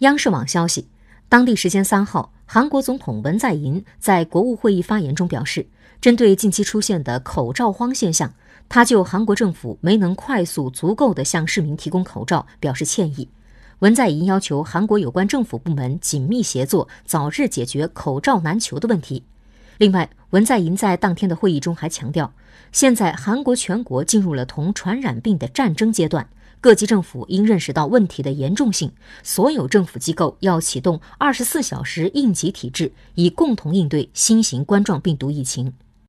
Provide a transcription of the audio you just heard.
央视网消息，当地时间三号，韩国总统文在寅在国务会议发言中表示，针对近期出现的口罩荒现象，他就韩国政府没能快速、足够地向市民提供口罩表示歉意。文在寅要求韩国有关政府部门紧密协作，早日解决口罩难求的问题。另外，文在寅在当天的会议中还强调，现在韩国全国进入了同传染病的战争阶段，各级政府应认识到问题的严重性，所有政府机构要启动二十四小时应急体制，以共同应对新型冠状病毒疫情。